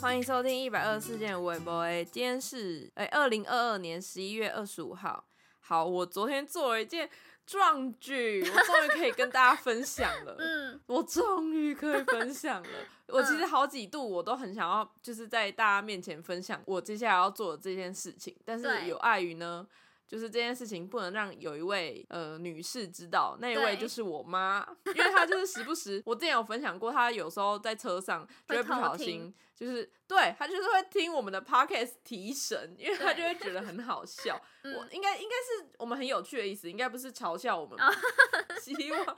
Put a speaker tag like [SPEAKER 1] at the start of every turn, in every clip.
[SPEAKER 1] 欢迎收听一百二十四件微博诶，今天是哎二零二二年十一月二十五号。好，我昨天做了一件壮举，我终于可以跟大家分享了。嗯，我终于可以分享了。我其实好几度我都很想要，就是在大家面前分享我接下来要做的这件事情，但是有碍于呢。就是这件事情不能让有一位呃女士知道，那一位就是我妈，因为她就是时不时，我之前有分享过，她有时候在车上就会不小心，就是对她就是会听我们的 podcast 提神，因为她就会觉得很好笑。我应该应该是我们很有趣的意思，应该不是嘲笑我们。希望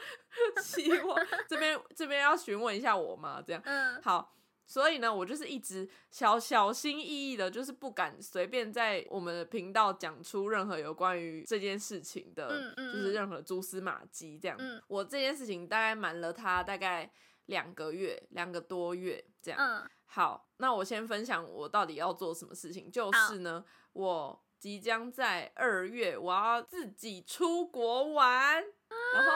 [SPEAKER 1] 希望这边这边要询问一下我妈，这样 嗯好。所以呢，我就是一直小小心翼翼的，就是不敢随便在我们的频道讲出任何有关于这件事情的，就是任何蛛丝马迹这样。我这件事情大概瞒了他大概两个月，两个多月这样。好，那我先分享我到底要做什么事情，就是呢，我即将在二月我要自己出国玩，然后。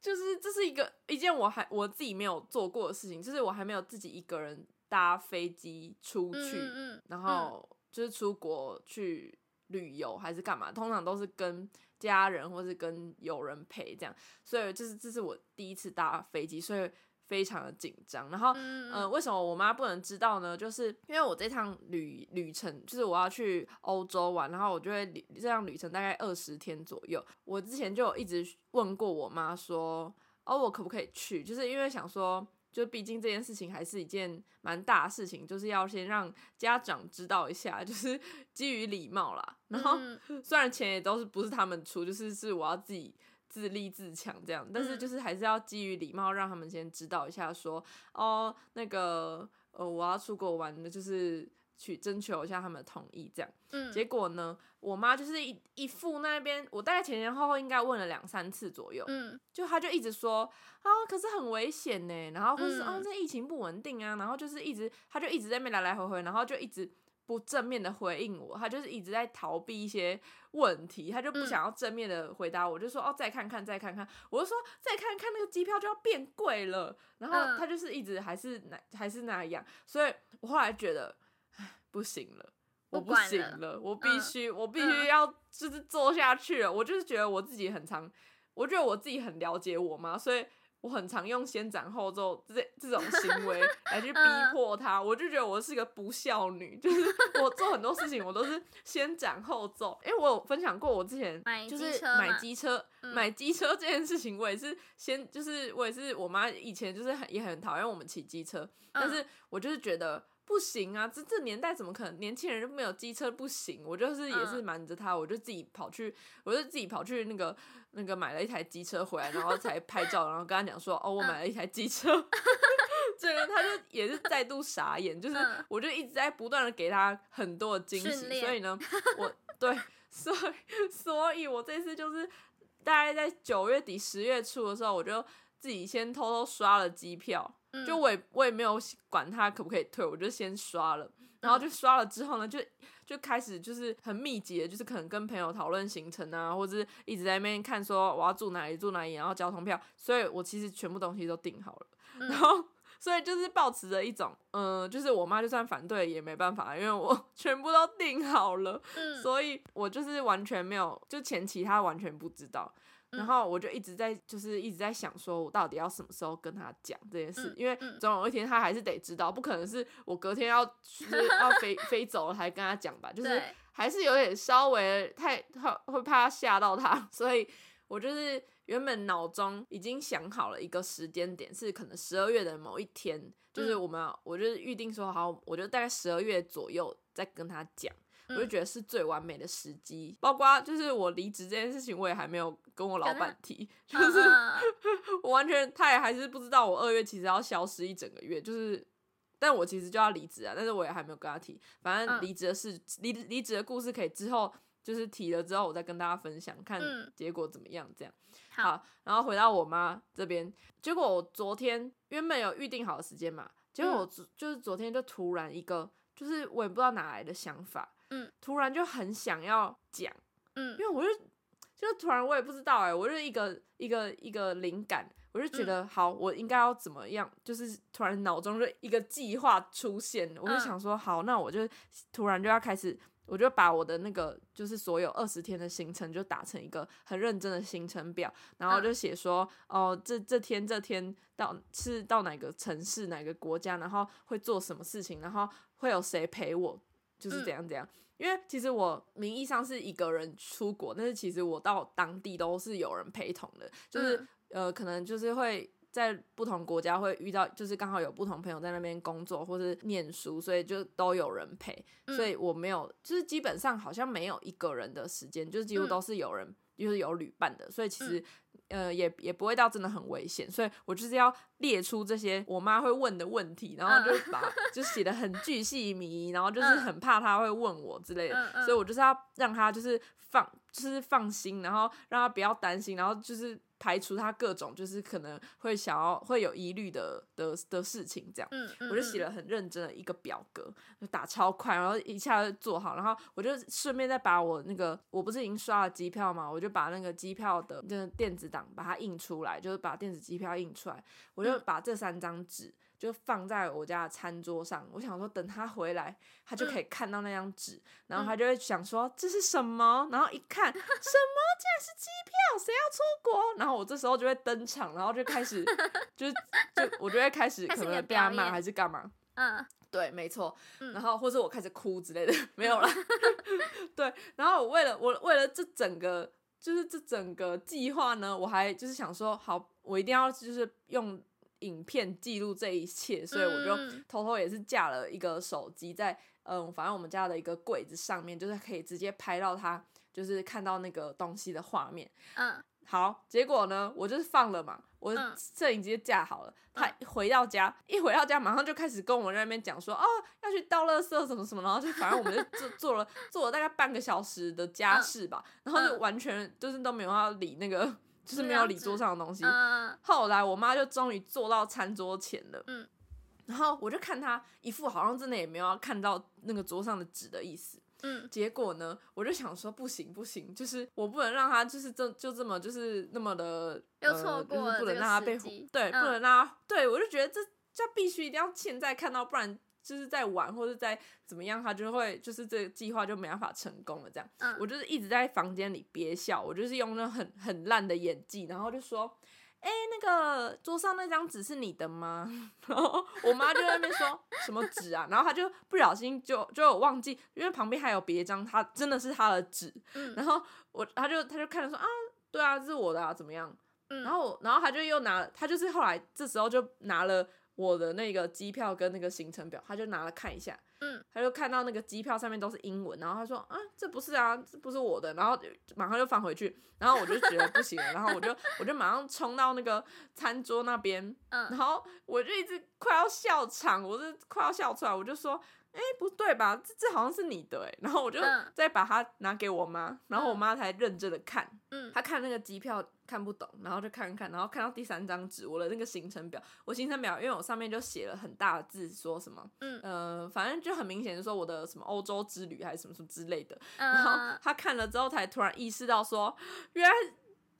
[SPEAKER 1] 就是这是一个一件我还我自己没有做过的事情，就是我还没有自己一个人搭飞机出去，然后就是出国去旅游还是干嘛，通常都是跟家人或是跟友人陪这样，所以就是这是我第一次搭飞机，所以。非常的紧张，然后，嗯，为什么我妈不能知道呢？就是因为我这趟旅旅程，就是我要去欧洲玩，然后我就会这趟旅程大概二十天左右。我之前就有一直问过我妈说，哦，我可不可以去？就是因为想说，就毕竟这件事情还是一件蛮大的事情，就是要先让家长知道一下，就是基于礼貌啦。然后虽然钱也都是不是他们出，就是是我要自己。自立自强这样，但是就是还是要基于礼貌，让他们先知道一下，说哦，那个呃，我要出国玩的，就是去征求一下他们的同意这样。嗯，结果呢，我妈就是一一副那边，我大概前前后后应该问了两三次左右，嗯，就她就一直说啊，可是很危险呢，然后或是啊，这疫情不稳定啊，然后就是一直，她就一直在那边来来回回，然后就一直。不正面的回应我，他就是一直在逃避一些问题，他就不想要正面的回答我，就说哦再看看再看看，我就说再看看那个机票就要变贵了，然后他就是一直还是那还是那样，所以我后来觉得唉不行了，我不行了，我必须我必须要就是做下去了，我就是觉得我自己很长，我觉得我自己很了解我妈，所以。我很常用先斩后奏这这种行为 来去逼迫他，我就觉得我是一个不孝女，就是我做很多事情我都是先斩后奏。因为我有分享过，我之前就是买机车，买机车这件事情，我也是先就是我也是我妈以前就是很也很讨厌我们骑机车，但是我就是觉得。不行啊！这这年代怎么可能年轻人就没有机车不行？我就是也是瞒着他，我就自己跑去，我就自己跑去那个那个买了一台机车回来，然后才拍照，然后跟他讲说哦，我买了一台机车。这个他就也是再度傻眼，就是我就一直在不断的给他很多的惊喜，所以呢，我对，所以 所以我这次就是大概在九月底十月初的时候，我就自己先偷偷刷了机票。就我也我也没有管他可不可以退，我就先刷了，然后就刷了之后呢，就就开始就是很密集的，就是可能跟朋友讨论行程啊，或者是一直在那边看说我要住哪里住哪里，然后交通票，所以我其实全部东西都订好了，然后所以就是保持着一种，嗯，就是我妈就算反对也没办法，因为我 全部都订好了，所以我就是完全没有，就前期她完全不知道。然后我就一直在，就是一直在想，说我到底要什么时候跟他讲这件事，因为总有一天他还是得知道，不可能是我隔天要就是要飞 飞走了才跟他讲吧，就是还是有点稍微太会会怕吓到他，所以我就是原本脑中已经想好了一个时间点，是可能十二月的某一天，就是我们我就是预定说好，我就大概十二月左右再跟他讲。我就觉得是最完美的时机，包括就是我离职这件事情，我也还没有跟我老板提，就是 我完全他也还是不知道我二月其实要消失一整个月，就是，但我其实就要离职啊，但是我也还没有跟他提，反正离职的事，离离职的故事可以之后就是提了之后，我再跟大家分享，看结果怎么样，这样。好，然后回到我妈这边，结果我昨天原本有预定好的时间嘛，结果我就是昨天就突然一个，就是我也不知道哪来的想法。嗯，突然就很想要讲，嗯，因为我就就突然我也不知道哎，我就一个一个一个灵感，我就觉得好，我应该要怎么样？就是突然脑中就一个计划出现，我就想说好，那我就突然就要开始。我就把我的那个就是所有二十天的行程就打成一个很认真的行程表，然后就写说哦，这这天这天到是到哪个城市哪个国家，然后会做什么事情，然后会有谁陪我，就是怎样怎样。因为其实我名义上是一个人出国，但是其实我到当地都是有人陪同的，就是呃可能就是会。在不同国家会遇到，就是刚好有不同朋友在那边工作或是念书，所以就都有人陪，所以我没有，就是基本上好像没有一个人的时间，就是几乎都是有人，就是有旅伴的，所以其实呃也也不会到真的很危险，所以我就是要列出这些我妈会问的问题，然后就把就写的很巨细靡遗，然后就是很怕她会问我之类的，所以我就是要让她就是放就是放心，然后让她不要担心，然后就是。排除他各种就是可能会想要会有疑虑的的的事情，这样，我就写了很认真的一个表格，就打超快，然后一下就做好，然后我就顺便再把我那个我不是已经刷了机票嘛，我就把那个机票的那个电子档把它印出来，就是把电子机票印出来，我就把这三张纸。就放在我家的餐桌上，我想说等他回来，他就可以看到那张纸，然后他就会想说这是什么，然后一看 什么，竟然是机票，谁要出国？然后我这时候就会登场，然后就开始，就是就我就会开始可能被他骂还是干嘛？嗯，对，没错，然后或者我开始哭之类的，没有了。对，然后我为了我为了这整个就是这整个计划呢，我还就是想说，好，我一定要就是用。影片记录这一切，所以我就偷偷也是架了一个手机在，嗯，反正我们家的一个柜子上面，就是可以直接拍到他，就是看到那个东西的画面。嗯，好，结果呢，我就是放了嘛，我摄影机架好了，他回到家，一回到家马上就开始跟我们那边讲说，哦，要去倒垃圾什么什么，然后就反正我们就做做了做了大概半个小时的家事吧，然后就完全就是都没有要理那个。就是没有理桌上的东西。后来我妈就终于坐到餐桌前了。嗯，然后我就看她一副好像真的也没有要看到那个桌上的纸的意思。嗯，结果呢，我就想说不行不行，就是我不能让她就是这就这么就是那么的
[SPEAKER 2] 又错过
[SPEAKER 1] 不能让她被对，不能让她对我就觉得这这必须一定要现在看到，不然。就是在玩或者在怎么样，他就会就是这个计划就没办法成功了。这样，我就是一直在房间里憋笑，我就是用那很很烂的演技，然后就说：“哎，那个桌上那张纸是你的吗？” 然后我妈就在那边说什么纸啊，然后他就不小心就就有忘记，因为旁边还有别张，他真的是他的纸。然后我他就他就看着说：“啊，对啊，这是我的啊，怎么样？”然后然后他就又拿，他就是后来这时候就拿了。我的那个机票跟那个行程表，他就拿来看一下，嗯，他就看到那个机票上面都是英文，然后他说啊，这不是啊，这不是我的，然后马上就放回去，然后我就觉得不行了，然后我就我就马上冲到那个餐桌那边，嗯，然后我就一直快要笑场，我是快要笑出来，我就说。哎，不对吧？这这好像是你的哎，然后我就再把它拿给我妈，然后我妈才认真的看，嗯，她看那个机票看不懂，然后就看看，然后看到第三张纸，我的那个行程表，我行程表因为我上面就写了很大的字，说什么，嗯，呃，反正就很明显就说我的什么欧洲之旅还是什么什么之类的，然后她看了之后才突然意识到说，原来。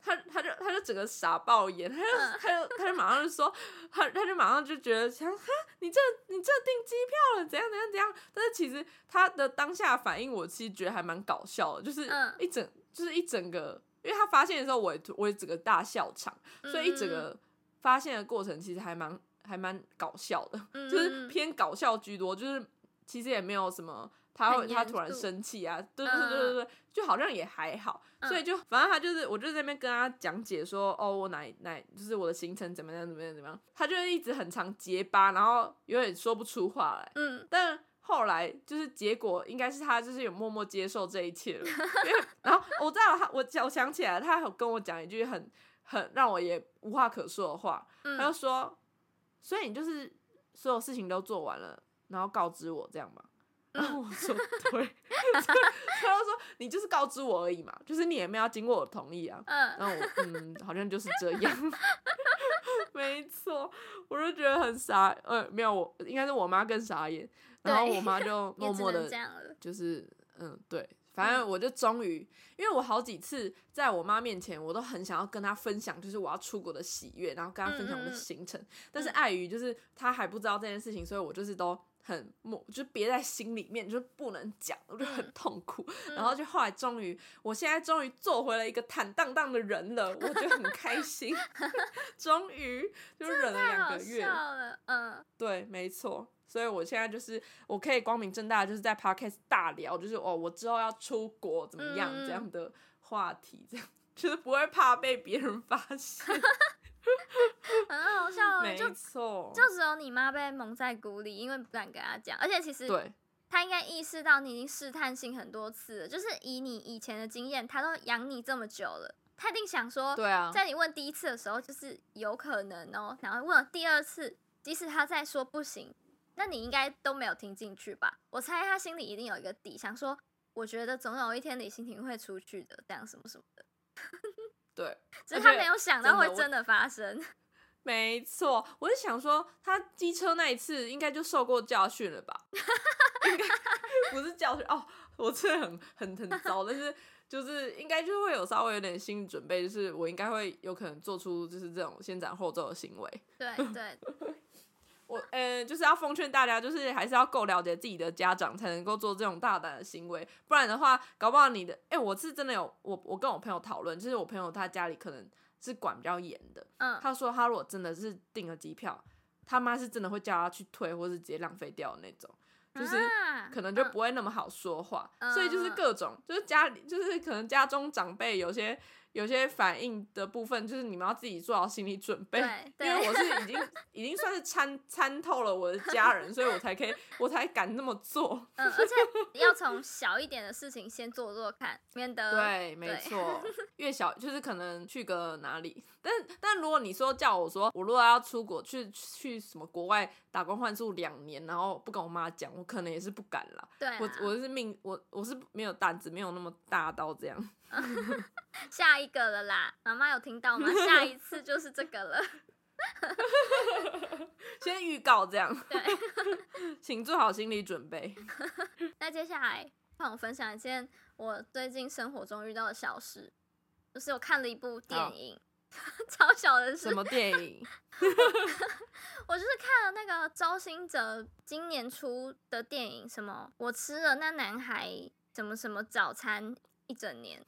[SPEAKER 1] 他他就他就整个傻爆眼，他就他就他就马上就说，他他就马上就觉得想哈，你这你这订机票了，怎样怎样怎样？但是其实他的当下反应，我其实觉得还蛮搞笑的，就是一整就是一整个，因为他发现的时候，我也我也整个大笑场，所以一整个发现的过程其实还蛮还蛮搞笑的，就是偏搞笑居多，就是其实也没有什么。他会，他突然生气啊，对对对对对，就好像也还好，所以就反正他就是，我就在那边跟他讲解说，哦，我哪哪就是我的行程怎么样怎么样怎么样，他就一直很长结巴，然后有点说不出话来。嗯，但后来就是结果应该是他就是有默默接受这一切了，因为然后我知道他，我我想起来，他有跟我讲一句很很让我也无话可说的话，他就说，所以你就是所有事情都做完了，然后告知我这样吗？然后我说对，他就说你就是告知我而已嘛，就是你也没有经过我同意啊。嗯，然后我嗯，好像就是这样，没错，我就觉得很傻，呃，没有，我应该是我妈更傻眼，然后我妈就默默的，就是嗯，对。反正我就终于，因为我好几次在我妈面前，我都很想要跟她分享，就是我要出国的喜悦，然后跟她分享我的行程，但是碍于就是她还不知道这件事情，所以我就是都很默，就憋在心里面，就不能讲，我就很痛苦。然后就后来终于，我现在终于做回了一个坦荡荡的人了，我就很开心。终于就忍了两个月，
[SPEAKER 2] 嗯，
[SPEAKER 1] 对，没错。所以我现在就是我可以光明正大就是在 podcast 大聊，就是哦，我之后要出国怎么样这样的话题，这样就是不会怕被别人发现，
[SPEAKER 2] 很好笑。
[SPEAKER 1] 哦，就，
[SPEAKER 2] 就只有你妈被蒙在鼓里，因为不敢跟她讲，而且其实
[SPEAKER 1] 对，
[SPEAKER 2] 她应该意识到你已经试探性很多次了，就是以你以前的经验，她都养你这么久了，她一定想说，
[SPEAKER 1] 对啊，
[SPEAKER 2] 在你问第一次的时候就是有可能哦，然后问了第二次，即使她再说不行。那你应该都没有听进去吧？我猜他心里一定有一个底，想说，我觉得总有一天李欣婷会出去的，这样什么什么的。
[SPEAKER 1] 对，
[SPEAKER 2] 只是他没有想到会真的发生。
[SPEAKER 1] 没错，我是想说，他机车那一次应该就受过教训了吧？应该不是教训哦，我真的很很很糟，但是就是应该就会有稍微有点心理准备，就是我应该会有可能做出就是这种先斩后奏的行为。
[SPEAKER 2] 对对。
[SPEAKER 1] 我呃，就是要奉劝大家，就是还是要够了解自己的家长，才能够做这种大胆的行为。不然的话，搞不好你的哎，我是真的有我我跟我朋友讨论，就是我朋友他家里可能是管比较严的。
[SPEAKER 2] 嗯，
[SPEAKER 1] 他说他如果真的是订了机票，他妈是真的会叫他去退，或是直接浪费掉的那种，就是可能就不会那么好说话。所以就是各种，就是家里就是可能家中长辈有些。有些反应的部分，就是你们要自己做好心理准备，因为我是已经 已经算是参参透了我的家人，所以我才可以，我才敢那么做。
[SPEAKER 2] 嗯，而且要从小一点的事情先做做看，免得
[SPEAKER 1] 对，没错，越小就是可能去个哪里，但但如果你说叫我说，我如果要出国去去什么国外打工换宿两年，然后不跟我妈讲，我可能也是不敢了。
[SPEAKER 2] 对，
[SPEAKER 1] 我我是命，我我是没有胆子，没有那么大到这样。
[SPEAKER 2] 下一个了啦，妈妈有听到吗？下一次就是这个了。
[SPEAKER 1] 先预告这样，
[SPEAKER 2] 对，
[SPEAKER 1] 请做好心理准备。
[SPEAKER 2] 那接下来让我分享一件我最近生活中遇到的小事，就是我看了一部电影，超小的事。
[SPEAKER 1] 什么电影？
[SPEAKER 2] 我就是看了那个周星哲今年出的电影，什么我吃了那男孩什么什么早餐。一整年，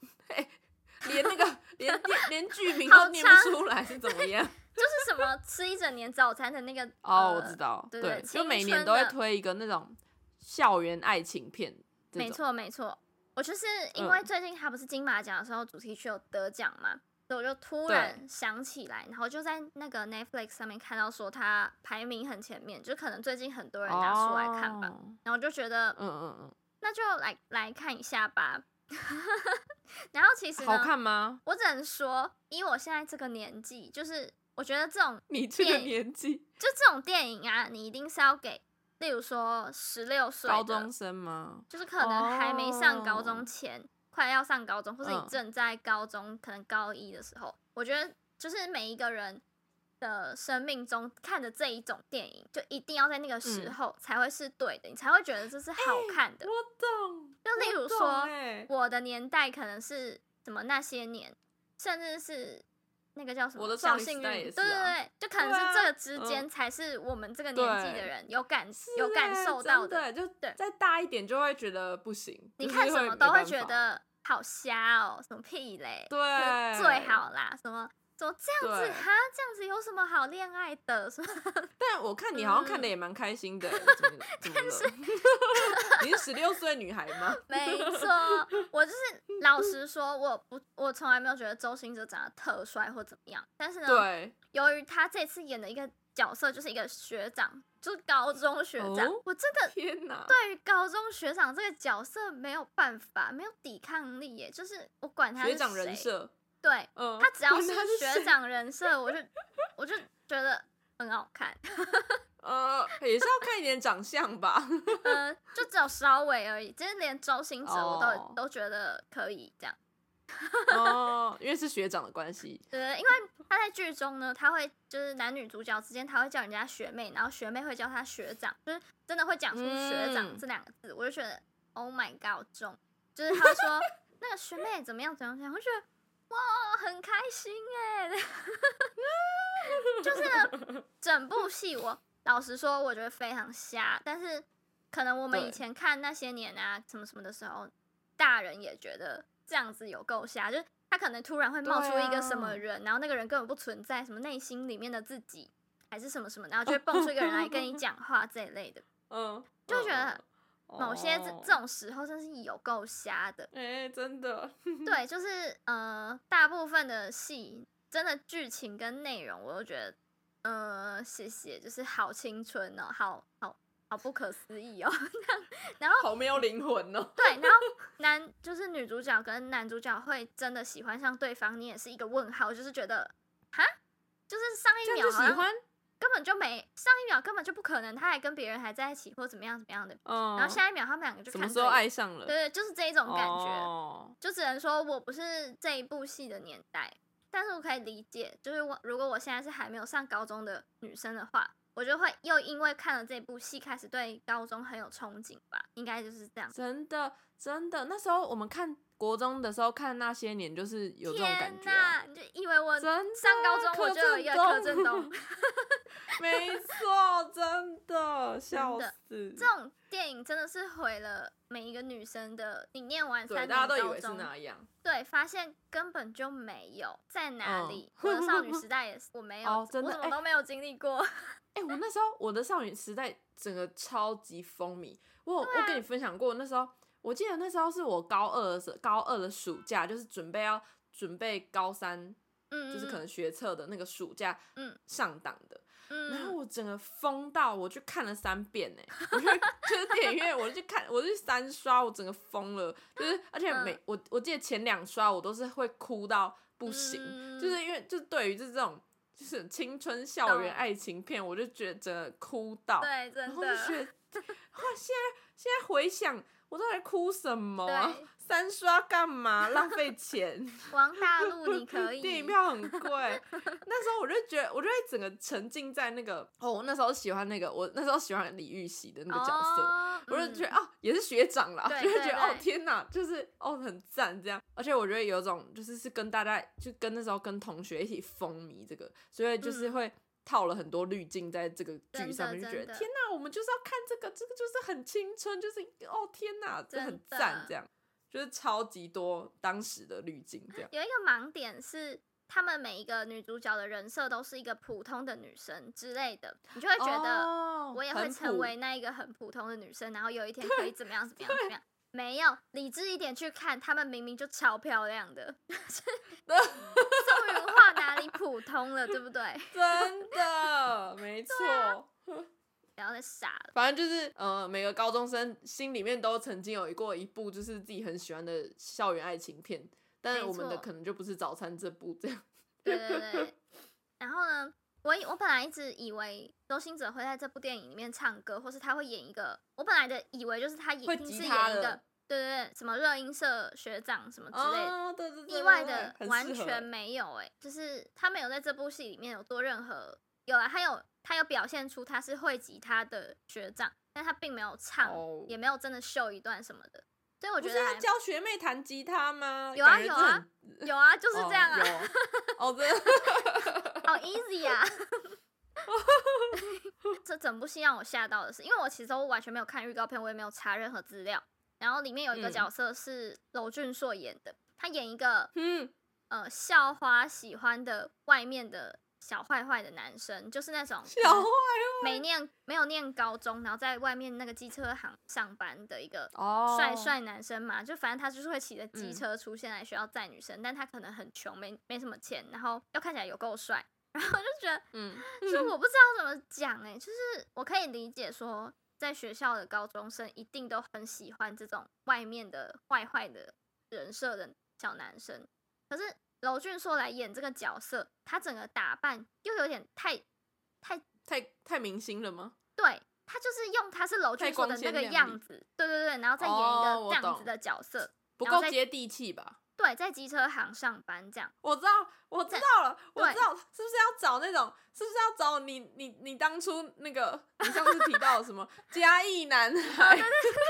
[SPEAKER 1] 连那个连连剧名都念不出来是怎么样？
[SPEAKER 2] 就是什么吃一整年早餐的那个
[SPEAKER 1] 哦，我知道，对，就每年都会推一个那种校园爱情片。
[SPEAKER 2] 没错没错，我就是因为最近他不是金马奖的时候主题曲有得奖嘛，所以我就突然想起来，然后就在那个 Netflix 上面看到说它排名很前面，就可能最近很多人拿出来看吧，然后就觉得嗯嗯嗯，那就来来看一下吧。然后其实
[SPEAKER 1] 好看吗？
[SPEAKER 2] 我只能说，以我现在这个年纪，就是我觉得这种
[SPEAKER 1] 你这个年纪，
[SPEAKER 2] 就这种电影啊，你一定是要给，例如说十六岁
[SPEAKER 1] 高中生吗？
[SPEAKER 2] 就是可能还没上高中前，快要上高中，或是你正在高中，可能高一的时候，我觉得就是每一个人。的生命中看的这一种电影，就一定要在那个时候才会是对的，你才会觉得这是好看的。
[SPEAKER 1] 我懂。
[SPEAKER 2] 就例如说，我的年代可能是什么那些年，甚至是那个叫什么小幸运，对对对，就可能是这个之间才是我们这个年纪的人有感有感受到
[SPEAKER 1] 的。就对，再大一点就会觉得不行。
[SPEAKER 2] 你看什么都会觉得好瞎哦，什么屁嘞？
[SPEAKER 1] 对，
[SPEAKER 2] 最好啦，什么。怎么这样子哈？这样子有什么好恋爱的？是
[SPEAKER 1] 但我看你好像看的也蛮开心的，但是 你是十六岁女孩吗？
[SPEAKER 2] 没错，我就是老实说，我不，我从来没有觉得周星哲长得特帅或怎么样。但是呢，
[SPEAKER 1] 对，
[SPEAKER 2] 由于他这次演的一个角色就是一个学长，就是高中学长，我真的
[SPEAKER 1] 天哪，
[SPEAKER 2] 对于高中学长这个角色没有办法，没有抵抗力耶。就是我管他
[SPEAKER 1] 学长人设。
[SPEAKER 2] 对，他只要 是学长人设，我就我就觉得很好看。
[SPEAKER 1] 呃，也是要看一点长相吧。
[SPEAKER 2] 呃，就只有稍微而已，其实连周星哲我都都觉得可以这样。
[SPEAKER 1] 哦，因为是学长的关系。
[SPEAKER 2] 对，因为他在剧中呢，他会就是男女主角之间，他会叫人家学妹，然后学妹会叫他学长，就是真的会讲出学长这两个字，我就觉得 Oh my God，中。就是他说那个学妹怎么样怎么样，我觉得哇很开心哎，就是整部戏我老实说我觉得非常瞎，但是可能我们以前看那些年啊什么什么的时候，大人也觉得这样子有够瞎，就是他可能突然会冒出一个什么人，然后那个人根本不存在，什么内心里面的自己还是什么什么，然后就会蹦出一个人来跟你讲话这一类的，嗯，就觉得。某些这这种时候真是有够瞎的，
[SPEAKER 1] 哎，真的。
[SPEAKER 2] 对，就是呃，大部分的戏真的剧情跟内容，我都觉得，呃，谢谢，就是好青春哦，好好好不可思议哦。然后
[SPEAKER 1] 好没有灵魂哦。
[SPEAKER 2] 对，然后 男就是女主角跟男主角会真的喜欢上对方，你也是一个问号，就是觉得哈，就是上一秒
[SPEAKER 1] 喜欢。
[SPEAKER 2] 根本就没上一秒根本就不可能，他还跟别人还在一起或怎么样怎么样的，然后下一秒他们两个就什
[SPEAKER 1] 么时候爱上了？
[SPEAKER 2] 对对，就是这一种感觉，就只能说我不是这一部戏的年代，但是我可以理解，就是我如果我现在是还没有上高中的女生的话，我就会又因为看了这部戏开始对高中很有憧憬吧，应该就是这样。
[SPEAKER 1] 真的真的，那时候我们看。国中的时候看那些年，就是有这种感觉。
[SPEAKER 2] 你就以为我上高中我就有一个柯震东？
[SPEAKER 1] 没错，真的笑死。
[SPEAKER 2] 这种电影真的是毁了每一个女生的。你念完三年
[SPEAKER 1] 大家都以为是那样。
[SPEAKER 2] 对，发现根本就没有在哪里。我的少女时代也是，我没有，
[SPEAKER 1] 真的，
[SPEAKER 2] 我什么都没有经历过。
[SPEAKER 1] 哎，我那时候我的少女时代整个超级风靡。我我跟你分享过那时候。我记得那时候是我高二的时，高二的暑假，就是准备要准备高三，嗯，就是可能学测的那个暑假，嗯，上档的，嗯，然后我整个疯到我去看了三遍呢，我去就是电影院，我就去看，我就三刷，我整个疯了，就是而且每我我记得前两刷我都是会哭到不行，就是因为就对于就是这种就是青春校园爱情片，我就觉得哭到，
[SPEAKER 2] 对，真的，
[SPEAKER 1] 然后就觉得，哇，现在现在回想。我都在哭什么？三刷干嘛？浪费钱。
[SPEAKER 2] 王大陆你可以。
[SPEAKER 1] 电影票很贵。那时候我就觉得，我就会整个沉浸在那个哦，我那时候喜欢那个，我那时候喜欢李玉玺的那个角色，我就觉得哦，也是学长啦，就会觉得哦天哪，就是哦很赞这样。而且我觉得有种就是是跟大家就跟那时候跟同学一起风靡这个，所以就是会。套了很多滤镜在这个剧上面，就觉得天哪，我们就是要看这个，这个就是很青春，就是哦天哪，这很赞，这样就是超级多当时的滤镜，这样
[SPEAKER 2] 有一个盲点是，他们每一个女主角的人设都是一个普通的女生之类的，你就会觉得我也会成为那一个很普通的女生，然后有一天可以怎么样怎么样怎么样。没有理智一点去看，他们明明就超漂亮的，宋云画哪里普通了，对不对？
[SPEAKER 1] 真的，没错。
[SPEAKER 2] 不要再傻了。
[SPEAKER 1] 反正就是，呃，每个高中生心里面都曾经有过一部就是自己很喜欢的校园爱情片，但是我们的可能就不是早餐这部这样。
[SPEAKER 2] 对对对。然后呢？我我本来一直以为周星哲会在这部电影里面唱歌，或是他会演一个。我本来的以为就是他演是演一个，对对对，什么热音社学长什么之类
[SPEAKER 1] 的。
[SPEAKER 2] 意外的完全没有哎，就是他没有在这部戏里面有做任何。有啊，他有他有表现出他是会吉他的学长，但他并没有唱，也没有真的秀一段什么的。所以我觉得
[SPEAKER 1] 他教学妹弹吉他吗？
[SPEAKER 2] 有啊有啊有啊，就是这样啊。
[SPEAKER 1] 哦，真的。
[SPEAKER 2] 好 easy 啊！这整部戏让我吓到的是，因为我其实我完全没有看预告片，我也没有查任何资料。然后里面有一个角色是娄俊硕演的，他演一个嗯呃校花喜欢的外面的。小坏坏的男生，就是那种
[SPEAKER 1] 小坏坏，
[SPEAKER 2] 没念没有念高中，然后在外面那个机车行上班的一个帅帅男生嘛，就反正他就是会骑着机车出现在学校载女生，但他可能很穷，没没什么钱，然后又看起来有够帅，然后就觉得，嗯，就我不知道怎么讲哎，就是我可以理解说，在学校的高中生一定都很喜欢这种外面的坏坏的人设的小男生，可是。娄俊硕来演这个角色，他整个打扮又有点太太
[SPEAKER 1] 太太明星了吗？
[SPEAKER 2] 对他就是用他是娄俊硕的那个样子，对对对，然后再演一个这样子的角色，
[SPEAKER 1] 不够接地气吧？
[SPEAKER 2] 对，在机车行上班这样。
[SPEAKER 1] 我知道，我知道了，我知道是不是要找那种？是不是要找你你你当初那个你上次提到什么 嘉义男孩？
[SPEAKER 2] 对对对对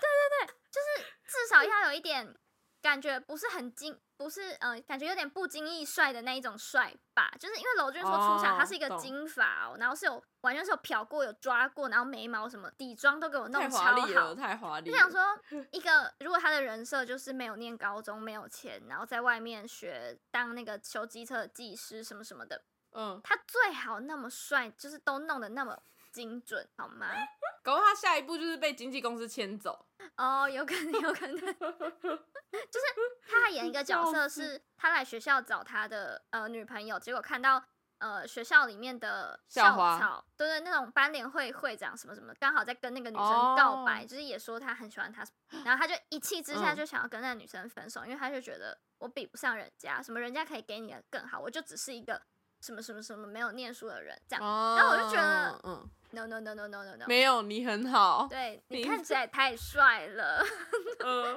[SPEAKER 2] 对对，就是。至少要有一点感觉，不是很精，不是呃，感觉有点不经意帅的那一种帅吧。就是因为娄俊说出场他是一个金发哦，然后是有完全是有漂过、有抓过，然后眉毛什么底妆都给我弄超好，
[SPEAKER 1] 太华丽。
[SPEAKER 2] 就想说，一个如果他的人设就是没有念高中、没有钱，然后在外面学当那个修机车的技师什么什么的，
[SPEAKER 1] 嗯，
[SPEAKER 2] 他最好那么帅，就是都弄得那么精准，好吗？
[SPEAKER 1] 搞不好他下一步就是被经纪公司牵走。
[SPEAKER 2] 哦，有可能，有可能，就是他还演一个角色，是他来学校找他的呃女朋友，结果看到呃学校里面的校草，对对，那种班联会会长什么什么，刚好在跟那个女生告白，就是也说他很喜欢她，然后他就一气之下就想要跟那个女生分手，因为他就觉得我比不上人家，什么人家可以给你的更好，我就只是一个什么什么什么没有念书的人这样，然后我就觉得，嗯。No no no no no no no，
[SPEAKER 1] 没有你很好，
[SPEAKER 2] 对你看起来太帅了。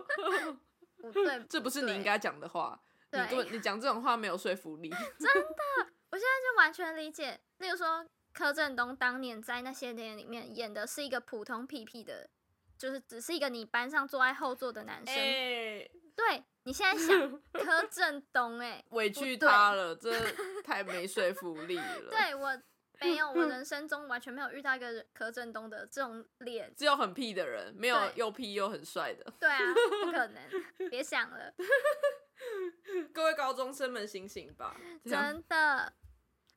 [SPEAKER 2] 对，
[SPEAKER 1] 这不是你应该讲的话。你你讲这种话没有说服力。
[SPEAKER 2] 真的，我现在就完全理解。例如说，柯震东当年在那些年里面演的是一个普通屁屁的，就是只是一个你班上坐在后座的男生。对你现在想柯 震东，哎，
[SPEAKER 1] 委屈他了，这太没说服力了。
[SPEAKER 2] 对我。没有，我人生中完全没有遇到一个柯震东的这种脸，
[SPEAKER 1] 只有很屁的人，没有又屁又很帅的。
[SPEAKER 2] 对啊，不可能，别想了。
[SPEAKER 1] 各位高中生们醒醒吧！
[SPEAKER 2] 真的，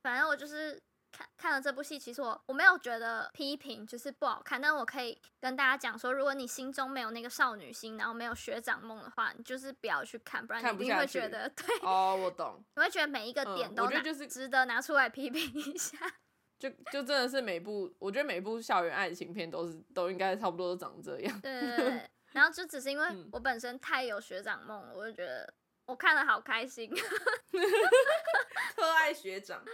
[SPEAKER 2] 反正我就是看看了这部戏，其实我我没有觉得批评就是不好看，但是我可以跟大家讲说，如果你心中没有那个少女心，然后没有学长梦的话，你就是不要去看，不然你一定会觉得 对。
[SPEAKER 1] 哦，我懂。
[SPEAKER 2] 你会觉得每一个点都
[SPEAKER 1] 就是
[SPEAKER 2] 值得拿出来批评一下。
[SPEAKER 1] 就就真的是每部，我觉得每部校园爱情片都是都应该差不多都长这样。
[SPEAKER 2] 对对对，然后就只是因为我本身太有学长梦了，我就觉得我看了好开心。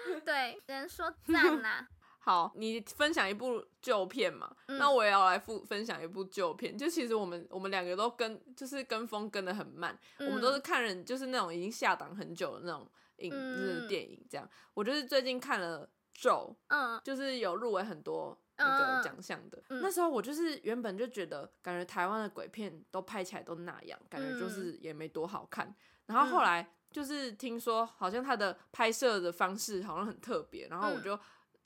[SPEAKER 2] 对，只能说赞啦。
[SPEAKER 1] 好，你分享一部旧片嘛？那我也要来分分享一部旧片。就其实我们我们两个都跟就是跟风跟的很慢，我们都是看人就是那种已经下档很久的那种影就是电影这样。我就是最近看了。咒，嗯，就是有入围很多那个奖项的。那时候我就是原本就觉得，感觉台湾的鬼片都拍起来都那样，感觉就是也没多好看。然后后来就是听说，好像他的拍摄的方式好像很特别。然后我就，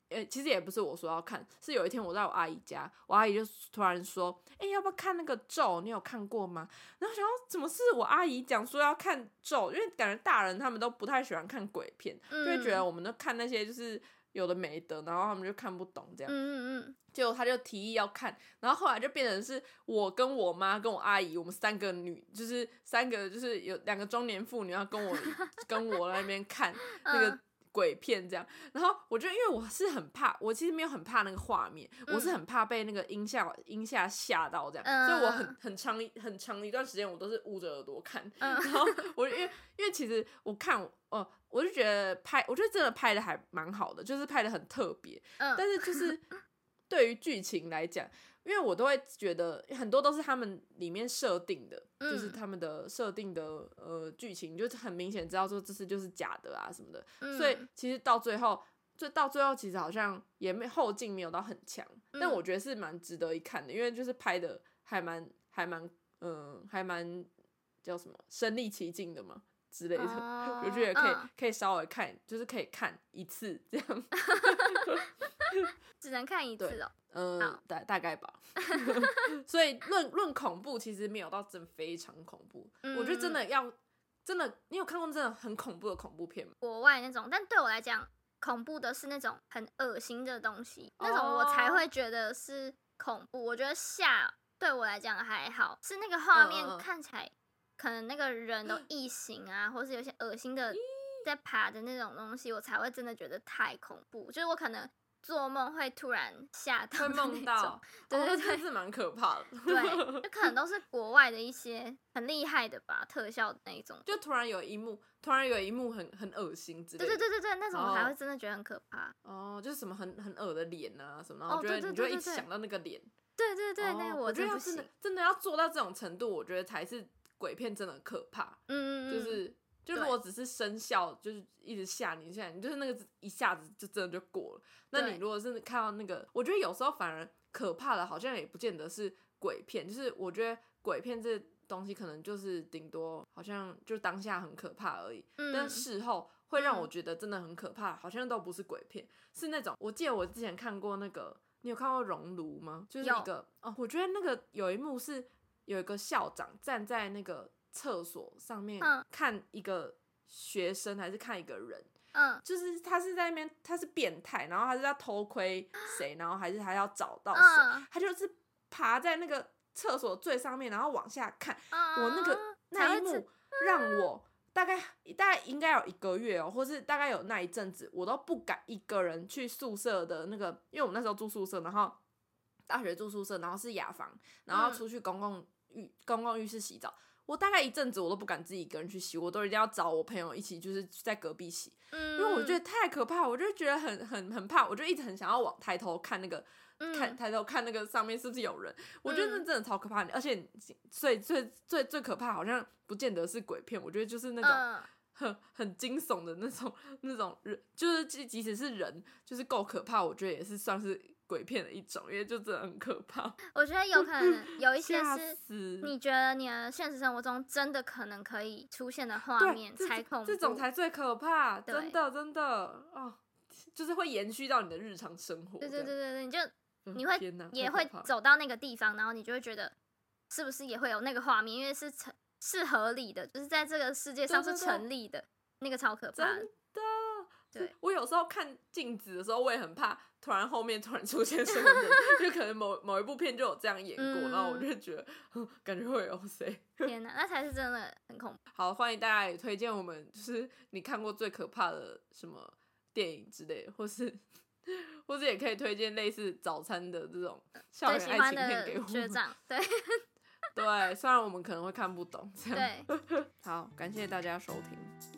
[SPEAKER 1] 呃，其实也不是我说要看，是有一天我在我阿姨家，我阿姨就突然说：“哎，要不要看那个咒？你有看过吗？”然后想，怎么是我阿姨讲说要看咒？因为感觉大人他们都不太喜欢看鬼片，就会觉得我们都看那些就是。有的没的，然后他们就看不懂这样，嗯嗯嗯，结果他就提议要看，然后后来就变成是我跟我妈跟我阿姨，我们三个女，就是三个就是有两个中年妇女要跟我 跟我那边看那个。鬼片这样，然后我觉得，因为我是很怕，我其实没有很怕那个画面，我是很怕被那个音效音效吓到这样，所以我很很长很长一段时间我都是捂着耳朵看。然后我因为因为其实我看哦，我就觉得拍，我觉得真的拍的还蛮好的，就是拍的很特别。嗯但是就是 对于剧情来讲。因为我都会觉得很多都是他们里面设定的，就是他们的设定的呃剧情，就是很明显知道说这是就是假的啊什么的，所以其实到最后，最到最后其实好像也没后劲没有到很强，但我觉得是蛮值得一看的，因为就是拍的还蛮还蛮嗯还蛮叫什么身临其境的嘛。之类的，我觉得可以可以稍微看，就是可以看一次这样，
[SPEAKER 2] 只能看一次哦。
[SPEAKER 1] 嗯，大大概吧。所以论论恐怖，其实没有到真非常恐怖。我觉得真的要真的，你有看过真的很恐怖的恐怖片吗？
[SPEAKER 2] 国外那种，但对我来讲，恐怖的是那种很恶心的东西，那种我才会觉得是恐怖。我觉得吓对我来讲还好，是那个画面看起来。可能那个人都 异形啊，或是有些恶心的在爬的那种东西，我才会真的觉得太恐怖。就是我可能做梦会突然吓到，
[SPEAKER 1] 会梦到，对对对，是蛮可怕的。
[SPEAKER 2] 对，就可能 都是国外的一些很厉害的吧，特效的那种。
[SPEAKER 1] 就突然有一幕，突然有一幕很很恶心之类的。
[SPEAKER 2] 对对对对对，那种我还会真的觉得很可怕。
[SPEAKER 1] 哦，就是什么很很恶的脸啊什么，我觉得你就会一想到那个脸。
[SPEAKER 2] 对对对，那我
[SPEAKER 1] 觉得要真的真的要做到这种程度，我觉得才是。鬼片真的可怕，嗯，就是就如果只是生效，就是一直吓你，一下你就是那个一下子就真的就过了。那你如果是看到那个，我觉得有时候反而可怕的，好像也不见得是鬼片，就是我觉得鬼片这东西可能就是顶多好像就当下很可怕而已，
[SPEAKER 2] 嗯
[SPEAKER 1] 但事后会让我
[SPEAKER 2] 嗯
[SPEAKER 1] 觉得真的很可怕，好像都不是鬼片，是那种我记得我之前看过那个，你有看过《熔炉》吗？就是
[SPEAKER 2] 有。
[SPEAKER 1] 一个哦，我觉得那个有一幕是有一个校长站在那个厕所上面
[SPEAKER 2] 嗯。
[SPEAKER 1] 看一个学生还是看一个人，
[SPEAKER 2] 嗯。
[SPEAKER 1] 就是他是在那边他是变态，然后他是要偷窥谁，然后还是他要找到谁，
[SPEAKER 2] 嗯。
[SPEAKER 1] 他就是爬在那个厕所最上面，然后往下看。
[SPEAKER 2] 嗯，
[SPEAKER 1] 我那个那一幕让我大概大概应该有一个月哦、或是大概有那一阵子，我都不敢一个人去宿舍的那个，因为我们那时候住宿舍，然后大学住宿舍，然后是雅房，然后
[SPEAKER 2] 嗯。
[SPEAKER 1] 出去公共浴公共浴室洗澡。我大概一阵子我都不敢自己一个人去洗，我都一定要找我朋友一起，就是在隔壁洗，
[SPEAKER 2] 嗯，
[SPEAKER 1] 因为我觉得太可怕，我就觉得很很很怕，我就一直很想要往抬头看那个看
[SPEAKER 2] 嗯
[SPEAKER 1] 抬头看那个上面是不是有人，我觉得那
[SPEAKER 2] 嗯。
[SPEAKER 1] 真的超可怕的，而且最最最最可怕好像不见得是鬼片，我觉得就是那种
[SPEAKER 2] 嗯。
[SPEAKER 1] 很很惊悚的那种那种人，就是即即使是人，就是够可怕，我觉得也是算是鬼片的一种，因为就真的很可怕，
[SPEAKER 2] 我觉得有可能有一些是。你觉得你的现实生活中真的可能可以出现的画面才恐怖，
[SPEAKER 1] 这种才最可怕，真的真的哦，就是会延续到你的日常生活。
[SPEAKER 2] 对对对，对对，你就
[SPEAKER 1] 嗯
[SPEAKER 2] 你会也会走到那个地方，然后你就会觉得是不是也会有那个画面，因为是成是合理的，就是在这个世界上是
[SPEAKER 1] 对对对
[SPEAKER 2] 成立的，那个超可怕的
[SPEAKER 1] 真。的。
[SPEAKER 2] 对，
[SPEAKER 1] 我有时候看镜子的时候，我也很怕，突然后面突然出现什么人，就可能某某一部片就有这样演过，
[SPEAKER 2] 嗯
[SPEAKER 1] 然后我就觉得，感觉会有谁。
[SPEAKER 2] 天哪，那才是真的很恐怖。
[SPEAKER 1] 好，欢迎大家也推荐我们，就是你看过最可怕的什么电影之类的，或是或是也可以推荐类似早餐的这种校
[SPEAKER 2] 最
[SPEAKER 1] 园爱情片给我们。
[SPEAKER 2] 学长，对
[SPEAKER 1] 对，虽然我们可能会看不懂，这样。
[SPEAKER 2] 对，
[SPEAKER 1] 好，感谢大家收听。